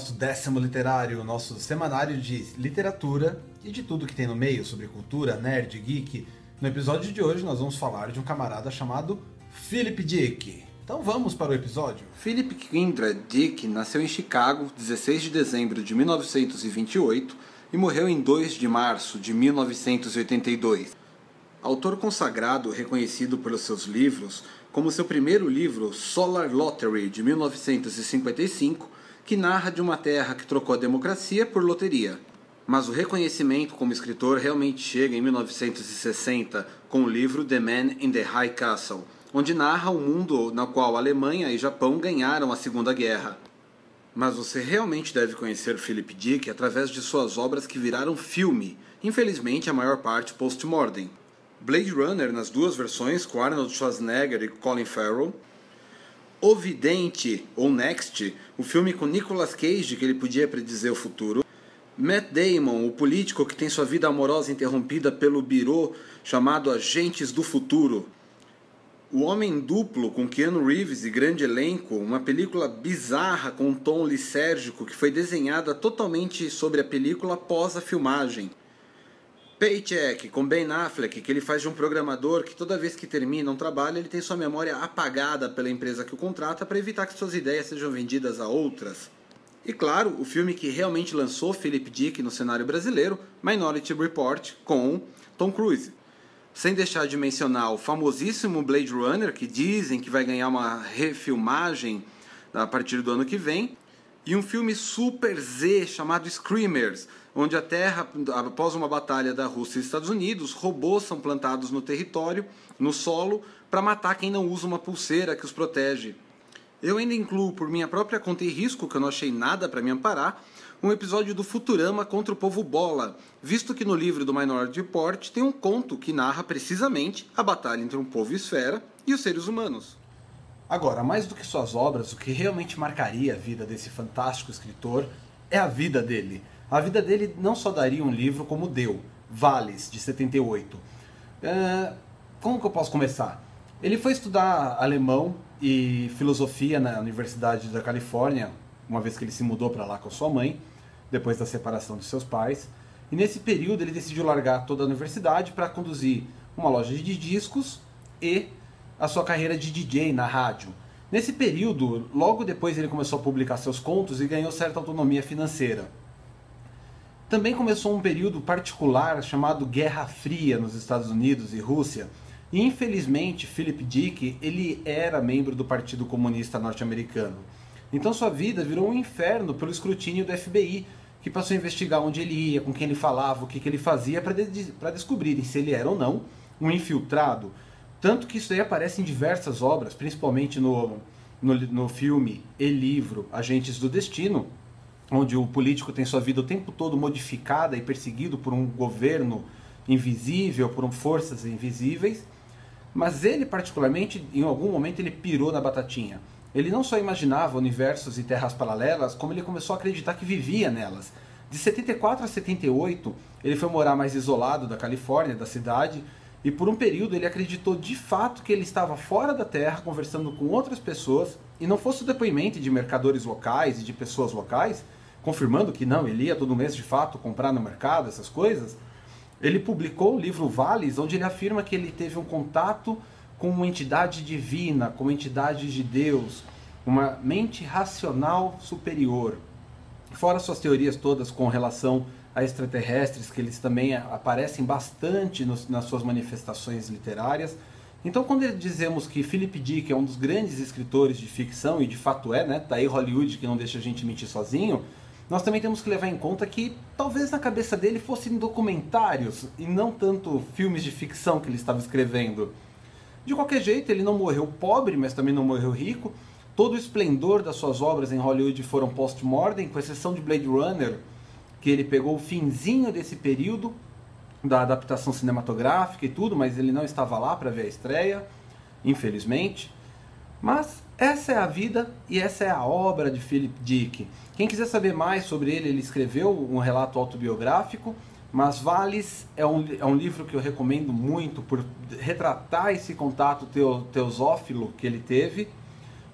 nosso décimo literário, nosso semanário de literatura e de tudo que tem no meio sobre cultura, nerd, geek. No episódio de hoje nós vamos falar de um camarada chamado Philip Dick. Então vamos para o episódio. Philip Kindred Dick nasceu em Chicago, 16 de dezembro de 1928 e morreu em 2 de março de 1982. Autor consagrado reconhecido pelos seus livros, como seu primeiro livro, Solar Lottery, de 1955, que narra de uma terra que trocou a democracia por loteria. Mas o reconhecimento como escritor realmente chega em 1960 com o livro The Man in the High Castle, onde narra o mundo no qual Alemanha e Japão ganharam a Segunda Guerra. Mas você realmente deve conhecer Philip Dick através de suas obras que viraram filme, infelizmente a maior parte post-mortem. Blade Runner nas duas versões, com Arnold Schwarzenegger e Colin Farrell. O Vidente, ou Next, o filme com Nicolas Cage que ele podia predizer o futuro. Matt Damon, o político que tem sua vida amorosa interrompida pelo birô chamado Agentes do Futuro. O Homem Duplo, com Keanu Reeves e grande elenco, uma película bizarra com um tom lisérgico que foi desenhada totalmente sobre a película após a filmagem. Paycheck, com Ben Affleck, que ele faz de um programador que toda vez que termina um trabalho ele tem sua memória apagada pela empresa que o contrata para evitar que suas ideias sejam vendidas a outras. E claro, o filme que realmente lançou Philip Dick no cenário brasileiro, Minority Report, com Tom Cruise. Sem deixar de mencionar o famosíssimo Blade Runner, que dizem que vai ganhar uma refilmagem a partir do ano que vem, e um filme super Z chamado Screamers, onde a Terra, após uma batalha da Rússia e Estados Unidos, robôs são plantados no território, no solo, para matar quem não usa uma pulseira que os protege. Eu ainda incluo, por minha própria conta e risco, que eu não achei nada para me amparar, um episódio do Futurama contra o povo Bola, visto que no livro do Minority Report tem um conto que narra precisamente a batalha entre um povo esfera e os seres humanos. Agora, mais do que suas obras, o que realmente marcaria a vida desse fantástico escritor é a vida dele. A vida dele não só daria um livro como deu, Vales, de 78. Uh, como que eu posso começar? Ele foi estudar alemão e filosofia na Universidade da Califórnia, uma vez que ele se mudou para lá com sua mãe, depois da separação de seus pais. E nesse período ele decidiu largar toda a universidade para conduzir uma loja de discos e a sua carreira de DJ na rádio. Nesse período, logo depois ele começou a publicar seus contos e ganhou certa autonomia financeira. Também começou um período particular chamado Guerra Fria nos Estados Unidos e Rússia. E infelizmente, Philip Dick, ele era membro do Partido Comunista Norte-Americano. Então sua vida virou um inferno pelo escrutínio do FBI, que passou a investigar onde ele ia, com quem ele falava, o que, que ele fazia, para de descobrirem se ele era ou não um infiltrado. Tanto que isso aí aparece em diversas obras, principalmente no, no, no filme e livro Agentes do Destino, onde o político tem sua vida o tempo todo modificada e perseguido por um governo invisível, por forças invisíveis, mas ele particularmente, em algum momento, ele pirou na batatinha. Ele não só imaginava universos e terras paralelas, como ele começou a acreditar que vivia nelas. De 74 a 78, ele foi morar mais isolado da Califórnia, da cidade, e por um período ele acreditou de fato que ele estava fora da Terra conversando com outras pessoas, e não fosse o depoimento de mercadores locais e de pessoas locais, confirmando que não, ele ia todo mês de fato comprar no mercado, essas coisas, ele publicou o livro Vales, onde ele afirma que ele teve um contato com uma entidade divina, com uma entidade de Deus, uma mente racional superior. Fora suas teorias todas com relação a extraterrestres, que eles também aparecem bastante nos, nas suas manifestações literárias. Então, quando dizemos que Philip Dick é um dos grandes escritores de ficção, e de fato é, né? Tá aí Hollywood que não deixa a gente mentir sozinho nós também temos que levar em conta que talvez na cabeça dele fossem documentários e não tanto filmes de ficção que ele estava escrevendo. De qualquer jeito, ele não morreu pobre, mas também não morreu rico. Todo o esplendor das suas obras em Hollywood foram post-mortem, com exceção de Blade Runner, que ele pegou o finzinho desse período da adaptação cinematográfica e tudo, mas ele não estava lá para ver a estreia, infelizmente. Mas essa é a vida e essa é a obra de Philip Dick. Quem quiser saber mais sobre ele, ele escreveu um relato autobiográfico, mas Vales é um, é um livro que eu recomendo muito por retratar esse contato teo, teosófilo que ele teve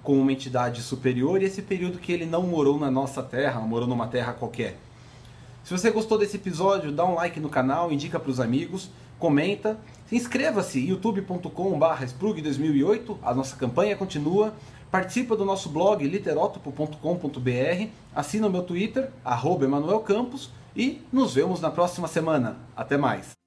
como uma entidade superior e esse período que ele não morou na nossa terra, morou numa terra qualquer. Se você gostou desse episódio, dá um like no canal, indica para os amigos, comenta, inscreva-se youtube.com.br Sprug2008, a nossa campanha continua. Participa do nosso blog literótopo.com.br, assina o meu Twitter, arroba Emanuel Campos, e nos vemos na próxima semana. Até mais!